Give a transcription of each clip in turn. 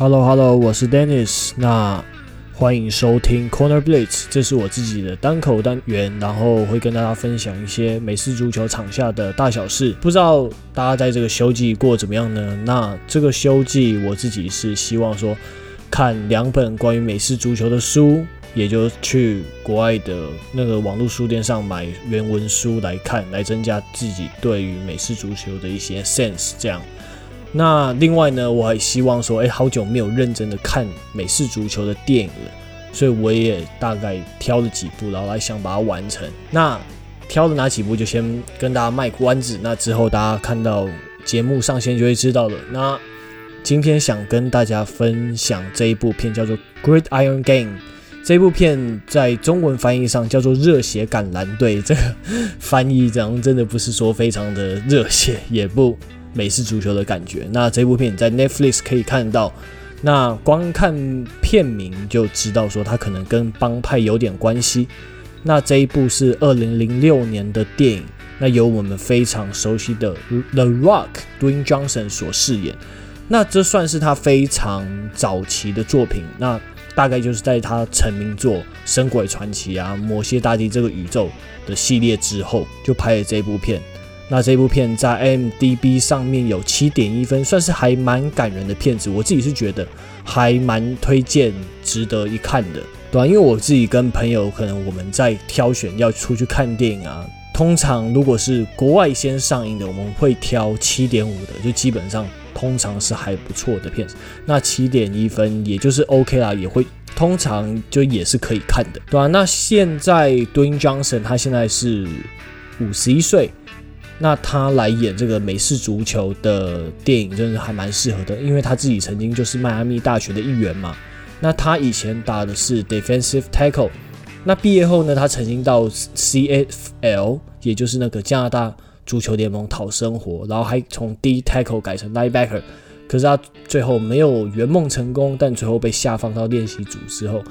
Hello Hello，我是 Dennis，那欢迎收听 Corner Blitz，这是我自己的单口单元，然后会跟大家分享一些美式足球场下的大小事。不知道大家在这个休季过怎么样呢？那这个休季我自己是希望说看两本关于美式足球的书，也就去国外的那个网络书店上买原文书来看，来增加自己对于美式足球的一些 sense，这样。那另外呢，我还希望说，哎，好久没有认真的看美式足球的电影了，所以我也大概挑了几部，然后来想把它完成。那挑的哪几部就先跟大家卖关子，那之后大家看到节目上线就会知道了。那今天想跟大家分享这一部片，叫做《Great Iron Game》。这部片在中文翻译上叫做《热血橄榄队》，这个翻译这样真的不是说非常的热血，也不。美式足球的感觉。那这部片在 Netflix 可以看到，那光看片名就知道说它可能跟帮派有点关系。那这一部是二零零六年的电影，那由我们非常熟悉的 The Rock Dwayne Johnson 所饰演。那这算是他非常早期的作品，那大概就是在他成名作《神鬼传奇》啊、《魔蝎大帝》这个宇宙的系列之后，就拍了这部片。那这部片在 M D B 上面有七点一分，算是还蛮感人的片子。我自己是觉得还蛮推荐、值得一看的，对吧？因为我自己跟朋友，可能我们在挑选要出去看电影啊，通常如果是国外先上映的，我们会挑七点五的，就基本上通常是还不错的片子。那七点一分也就是 OK 啦，也会通常就也是可以看的，对吧？那现在 Dwayne Johnson 他现在是五十一岁。那他来演这个美式足球的电影，真的还蛮适合的，因为他自己曾经就是迈阿密大学的一员嘛。那他以前打的是 defensive tackle，那毕业后呢，他曾经到 CFL，也就是那个加拿大足球联盟讨生活，然后还从 D tackle 改成 linebacker，可是他最后没有圆梦成功，但最后被下放到练习组之后，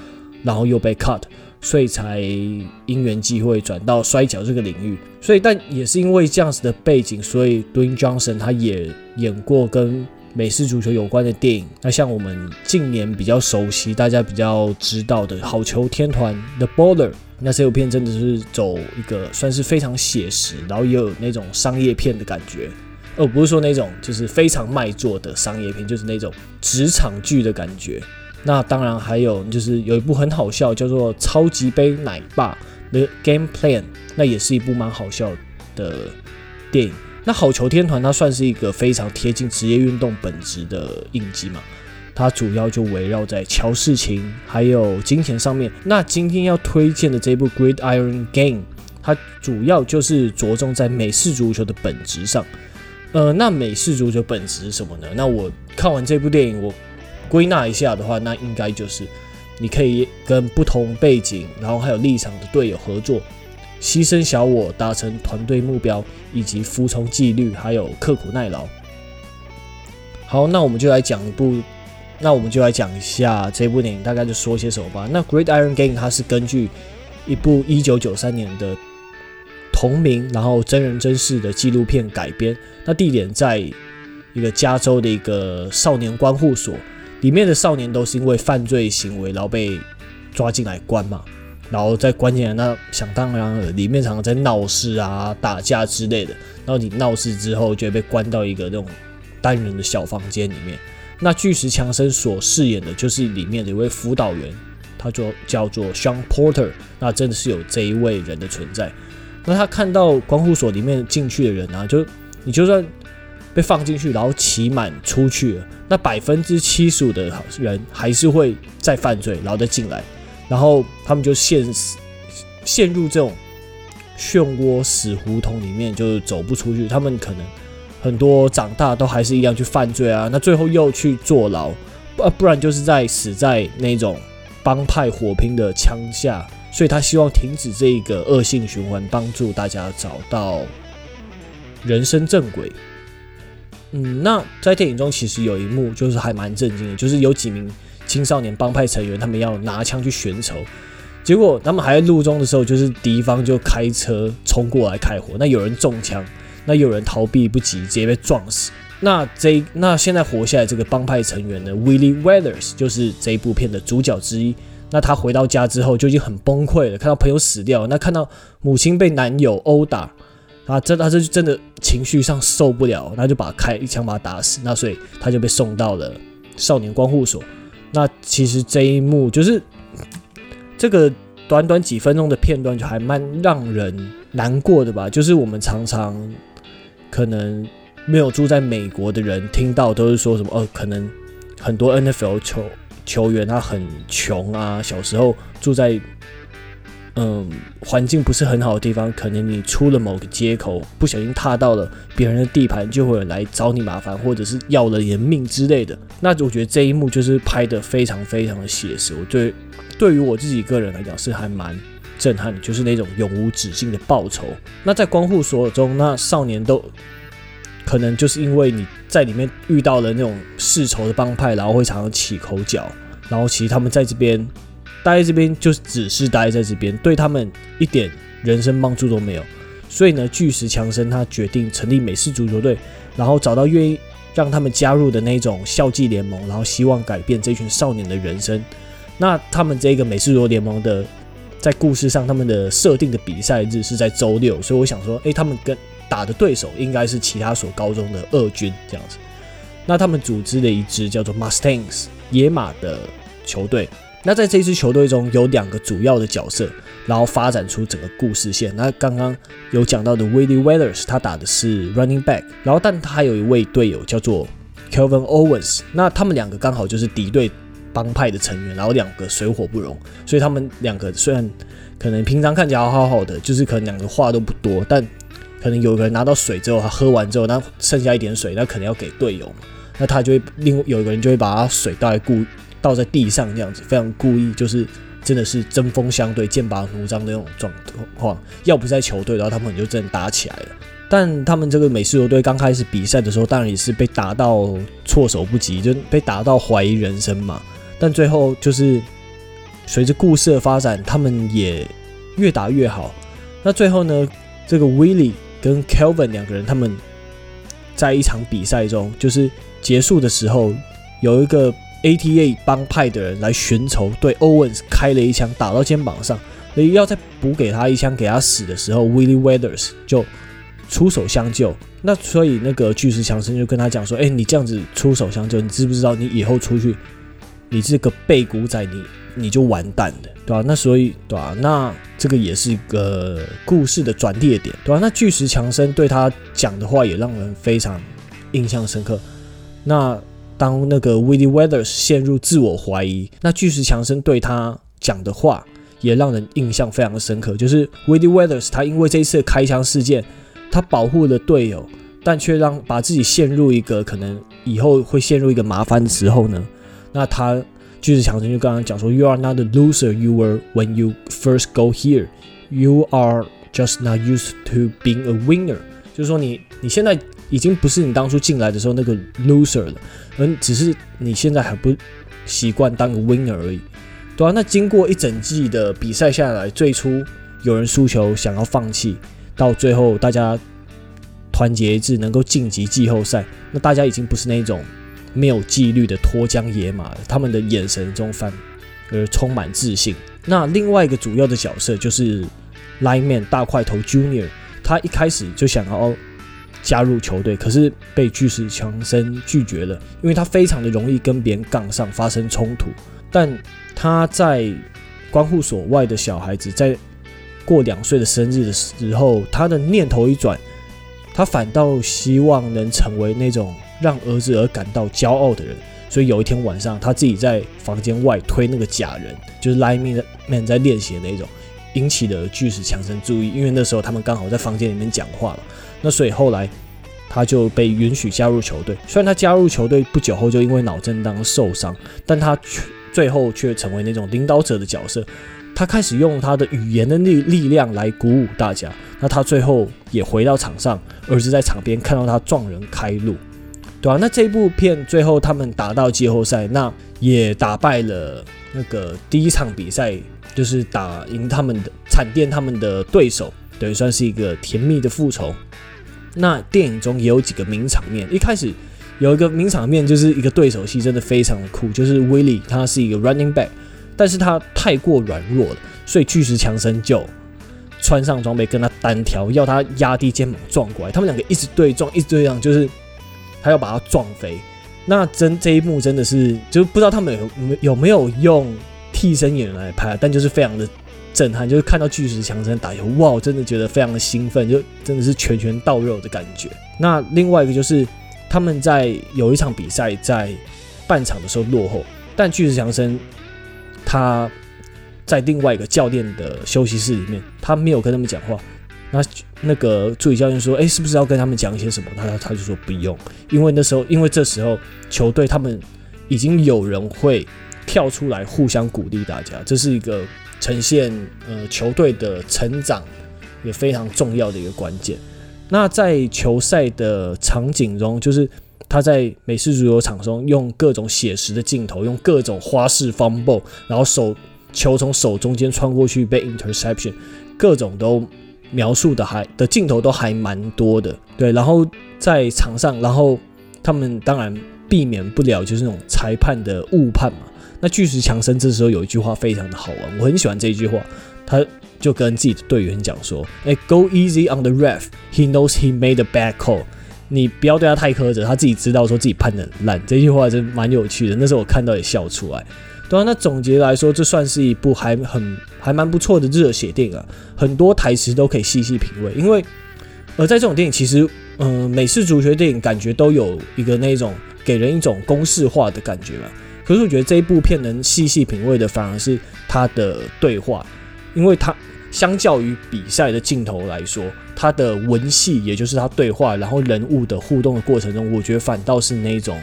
然后又被 cut。所以才因缘际会转到摔角这个领域，所以但也是因为这样子的背景，所以 Dwayne Johnson 他也演过跟美式足球有关的电影。那像我们近年比较熟悉、大家比较知道的好球天团 The Baller，那这部片真的是走一个算是非常写实，然后也有那种商业片的感觉，而不是说那种就是非常卖座的商业片，就是那种职场剧的感觉。那当然还有，就是有一部很好笑，叫做《超级杯奶爸》的 Game Plan，那也是一部蛮好笑的电影。那好球天团它算是一个非常贴近职业运动本质的影集嘛，它主要就围绕在乔事情还有金钱上面。那今天要推荐的这部《Gridiron Game》，它主要就是着重在美式足球的本质上。呃，那美式足球本质是什么呢？那我看完这部电影，我。归纳一下的话，那应该就是你可以跟不同背景，然后还有立场的队友合作，牺牲小我达成团队目标，以及服从纪律，还有刻苦耐劳。好，那我们就来讲一部，那我们就来讲一下这部电影大概就说些什么吧。那《Great Iron Game》它是根据一部一九九三年的同名，然后真人真事的纪录片改编。那地点在一个加州的一个少年观护所。里面的少年都是因为犯罪行为，然后被抓进来关嘛，然后在关进来，那想当然了，里面常常在闹事啊、打架之类的。然后你闹事之后，就会被关到一个那种单人的小房间里面。那巨石强森所饰演的就是里面的一位辅导员，他就叫做 Sean Porter。那真的是有这一位人的存在。那他看到观护所里面进去的人啊，就你就算。被放进去，然后期满出去了，那百分之七十五的人还是会再犯罪，然后再进来，然后他们就陷陷入这种漩涡死胡同里面，就走不出去。他们可能很多长大都还是一样去犯罪啊，那最后又去坐牢，不不然就是在死在那种帮派火拼的枪下。所以他希望停止这一个恶性循环，帮助大家找到人生正轨。嗯，那在电影中其实有一幕就是还蛮震惊的，就是有几名青少年帮派成员，他们要拿枪去寻仇，结果他们还在路中的时候，就是敌方就开车冲过来开火，那有人中枪，那有人逃避不及，直接被撞死，那这那现在活下来这个帮派成员呢，Willie Weathers 就是这一部片的主角之一。那他回到家之后就已经很崩溃了，看到朋友死掉，那看到母亲被男友殴打，啊，这他这就真的情绪上受不了，那就把他开一枪把他打死。那所以他就被送到了少年观护所。那其实这一幕就是这个短短几分钟的片段，就还蛮让人难过的吧。就是我们常常可能没有住在美国的人听到都是说什么，哦，可能很多 NFL 球。球员他很穷啊，小时候住在嗯环境不是很好的地方，可能你出了某个街口，不小心踏到了别人的地盘，就会来找你麻烦，或者是要了你的命之类的。那我觉得这一幕就是拍得非常非常的写实，我对对于我自己个人来讲是还蛮震撼的，就是那种永无止境的报仇。那在光护所中，那少年都。可能就是因为你在里面遇到了那种世仇的帮派，然后会常常起口角，然后其实他们在这边待在这边就只是待在这边，对他们一点人生帮助都没有。所以呢，巨石强森他决定成立美式足球队，然后找到愿意让他们加入的那种校际联盟，然后希望改变这群少年的人生。那他们这个美式足球联盟的在故事上，他们的设定的比赛日是在周六，所以我想说，诶，他们跟打的对手应该是其他所高中的二军这样子，那他们组织了一支叫做 Mustangs 野马的球队。那在这支球队中有两个主要的角色，然后发展出整个故事线。那刚刚有讲到的 Willie Weathers，他打的是 Running Back，然后但他还有一位队友叫做 Kelvin Owens。那他们两个刚好就是敌对帮派的成员，然后两个水火不容，所以他们两个虽然可能平常看起来好好的，就是可能两个话都不多，但可能有个人拿到水之后，他喝完之后，那剩下一点水，那可能要给队友嘛，那他就会另有一个人就会把他水倒在故倒在地上这样子，非常故意，就是真的是针锋相对、剑拔弩张的那种状况。要不在球队，然后他们就真的打起来了。但他们这个美式球队刚开始比赛的时候，当然也是被打到措手不及，就被打到怀疑人生嘛。但最后就是随着故事的发展，他们也越打越好。那最后呢，这个 Willie。跟 Kelvin 两个人，他们在一场比赛中，就是结束的时候，有一个 ATA 帮派的人来寻仇，对 Owens 开了一枪，打到肩膀上，所以要再补给他一枪，给他死的时候，Willie Weathers 就出手相救。那所以那个巨石强森就跟他讲说：“哎，你这样子出手相救，你知不知道你以后出去，你这个背骨仔，你你就完蛋了。”对吧、啊？那所以，对吧、啊？那这个也是一个故事的转捩点，对吧、啊？那巨石强森对他讲的话也让人非常印象深刻。那当那个 Willie Weathers 陷入自我怀疑，那巨石强森对他讲的话也让人印象非常的深刻。就是 Willie Weathers 他因为这一次的开枪事件，他保护了队友，但却让把自己陷入一个可能以后会陷入一个麻烦的时候呢，那他。巨石强森就刚刚讲说，You are not the loser you were when you first go here. You are just not used to being a winner。就是说你你现在已经不是你当初进来的时候那个 loser 了，而只是你现在还不习惯当个 winner 而已，对啊，那经过一整季的比赛下来，最初有人输球想要放弃，到最后大家团结一致能够晋级季后赛，那大家已经不是那种。没有纪律的脱缰野马，他们的眼神中反而充满自信。那另外一个主要的角色就是 Lineman 大块头 Junior，他一开始就想要加入球队，可是被巨石强森拒绝了，因为他非常的容易跟别人杠上发生冲突。但他在关护所外的小孩子在过两岁的生日的时候，他的念头一转，他反倒希望能成为那种。让儿子而感到骄傲的人，所以有一天晚上，他自己在房间外推那个假人，就是 Lineman 在练习的那种，引起了巨石强森注意。因为那时候他们刚好在房间里面讲话了，那所以后来他就被允许加入球队。虽然他加入球队不久后就因为脑震荡受伤，但他却最后却成为那种领导者的角色。他开始用他的语言的力力量来鼓舞大家。那他最后也回到场上，而是在场边看到他撞人开路。对啊，那这部片最后他们打到季后赛，那也打败了那个第一场比赛，就是打赢他们的惨电他们的对手，等于算是一个甜蜜的复仇。那电影中也有几个名场面，一开始有一个名场面，就是一个对手戏，真的非常的酷，就是 Willie 他是一个 running back，但是他太过软弱了，所以巨石强森就穿上装备跟他单挑，要他压低肩膀撞过来，他们两个一直对撞，一直对撞，就是他要把他撞飞。那真这一幕真的是，就不知道他们有有没有用替身演员来拍，但就是非常的震撼，就是看到巨石强森打球，哇，真的觉得非常的兴奋，就真的是拳拳到肉的感觉。那另外一个就是。他们在有一场比赛，在半场的时候落后，但巨石强森他在另外一个教练的休息室里面，他没有跟他们讲话。那那个助理教练说：“哎，是不是要跟他们讲一些什么？”他他就说：“不用，因为那时候，因为这时候球队他们已经有人会跳出来互相鼓励大家，这是一个呈现呃球队的成长也非常重要的一个关键。”那在球赛的场景中，就是他在美式足球场中用各种写实的镜头，用各种花式 fumble，然后手球从手中间穿过去被 interception，各种都描述的还的镜头都还蛮多的。对，然后在场上，然后他们当然避免不了就是那种裁判的误判嘛。那巨石强森这时候有一句话非常的好玩，我很喜欢这一句话，他。就跟自己的队员讲说：“哎，Go easy on the ref. He knows he made a bad call. 你不要对他太苛责，他自己知道说自己判的很烂。”这句话真蛮有趣的，那时候我看到也笑出来。对啊，那总结来说，这算是一部还很还蛮不错的热血电影啊，很多台词都可以细细品味。因为，而在这种电影，其实，嗯、美式足球电影感觉都有一个那种给人一种公式化的感觉嘛。可是我觉得这一部片能细细品味的，反而是他的对话，因为他。相较于比赛的镜头来说，他的文戏，也就是他对话，然后人物的互动的过程中，我觉得反倒是那一种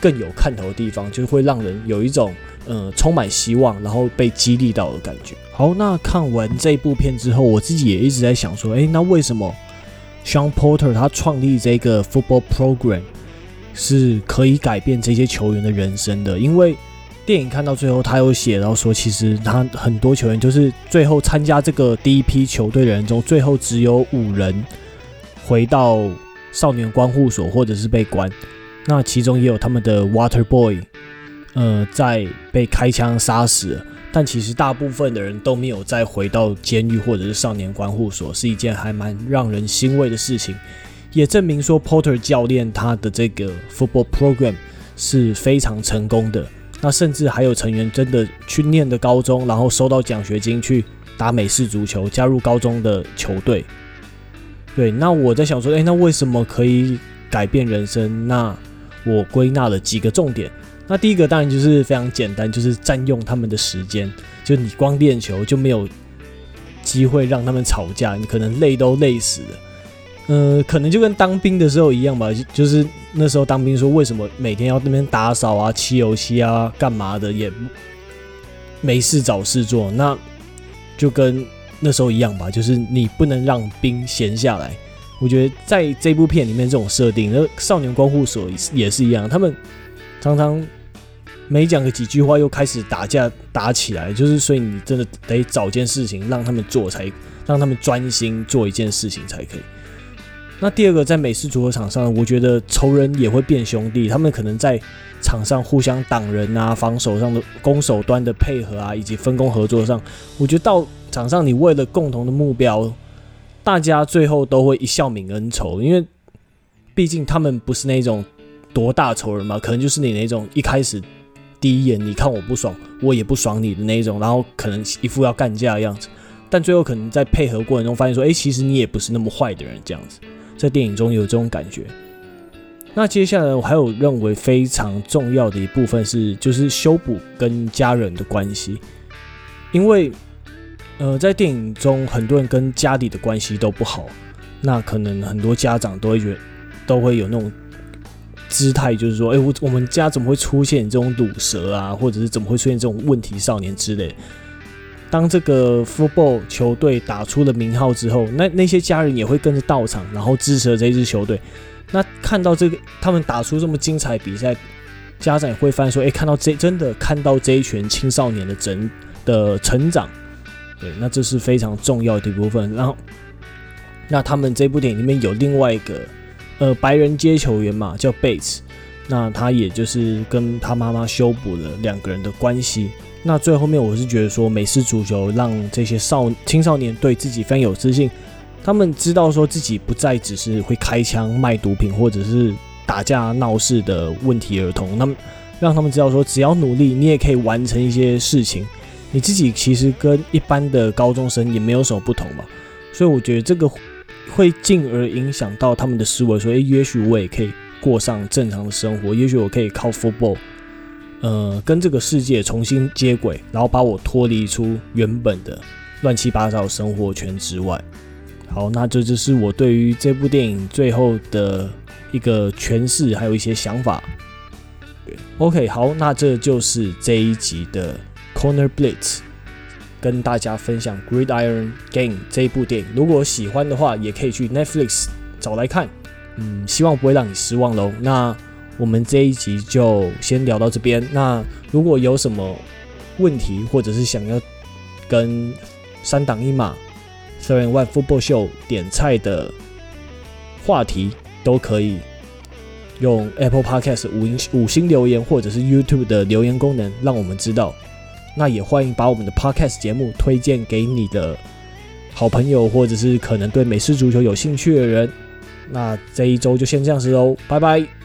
更有看头的地方，就是会让人有一种呃充满希望，然后被激励到的感觉。好，那看完这部片之后，我自己也一直在想说，诶，那为什么 Sean Porter 他创立这个 football program 是可以改变这些球员的人生的？因为电影看到最后，他有写到说，其实他很多球员就是最后参加这个第一批球队的人中，最后只有五人回到少年观护所或者是被关。那其中也有他们的 Water Boy，呃，在被开枪杀死。但其实大部分的人都没有再回到监狱或者是少年观护所，是一件还蛮让人欣慰的事情。也证明说，Porter 教练他的这个 Football Program 是非常成功的。那甚至还有成员真的去念的高中，然后收到奖学金去打美式足球，加入高中的球队。对，那我在想说，诶，那为什么可以改变人生？那我归纳了几个重点。那第一个当然就是非常简单，就是占用他们的时间。就你光练球就没有机会让他们吵架，你可能累都累死了。呃，可能就跟当兵的时候一样吧，就是那时候当兵说，为什么每天要那边打扫啊、漆油漆啊、干嘛的，也没事找事做，那就跟那时候一样吧，就是你不能让兵闲下来。我觉得在这部片里面这种设定，那少年观护所也是一样，他们常常没讲个几句话，又开始打架打起来，就是所以你真的得找件事情让他们做才，才让他们专心做一件事情才可以。那第二个，在美式足球场上，我觉得仇人也会变兄弟。他们可能在场上互相挡人啊，防守上的攻守端的配合啊，以及分工合作上，我觉得到场上你为了共同的目标，大家最后都会一笑泯恩仇。因为毕竟他们不是那种多大仇人嘛，可能就是你那种一开始第一眼你看我不爽，我也不爽你的那种，然后可能一副要干架的样子，但最后可能在配合过程中发现说，诶，其实你也不是那么坏的人，这样子。在电影中有这种感觉。那接下来我还有认为非常重要的一部分是，就是修补跟家人的关系。因为，呃，在电影中很多人跟家里的关系都不好，那可能很多家长都会觉得，都会有那种姿态，就是说，哎，我我们家怎么会出现这种赌蛇啊，或者是怎么会出现这种问题少年之类。当这个 football 球队打出了名号之后，那那些家人也会跟着到场，然后支持了这支球队。那看到这个他们打出这么精彩比赛，家长也会发现说：“哎，看到这真的看到这一群青少年的整的成长，对，那这是非常重要的一部分。”然后，那他们这部电影里面有另外一个呃白人接球员嘛，叫 Bates。那他也就是跟他妈妈修补了两个人的关系。那最后面我是觉得说，美式足球让这些少青少年对自己非常有自信，他们知道说自己不再只是会开枪卖毒品或者是打架闹事的问题儿童，那么让他们知道说，只要努力，你也可以完成一些事情。你自己其实跟一般的高中生也没有什么不同嘛，所以我觉得这个会进而影响到他们的思维，说，诶，也许我也可以过上正常的生活，也许我可以靠 football，呃，跟这个世界重新接轨，然后把我脱离出原本的乱七八糟生活圈之外。好，那这就是我对于这部电影最后的一个诠释，还有一些想法。OK，好，那这就是这一集的。Corner Blitz 跟大家分享《Gridiron Game》这一部电影，如果喜欢的话，也可以去 Netflix 找来看。嗯，希望不会让你失望喽。那我们这一集就先聊到这边。那如果有什么问题，或者是想要跟三档一码 Third and One Football Show 点菜的话题，都可以用 Apple Podcast 五星五星留言，或者是 YouTube 的留言功能，让我们知道。那也欢迎把我们的 Podcast 节目推荐给你的好朋友，或者是可能对美式足球有兴趣的人。那这一周就先这样子喽，拜拜。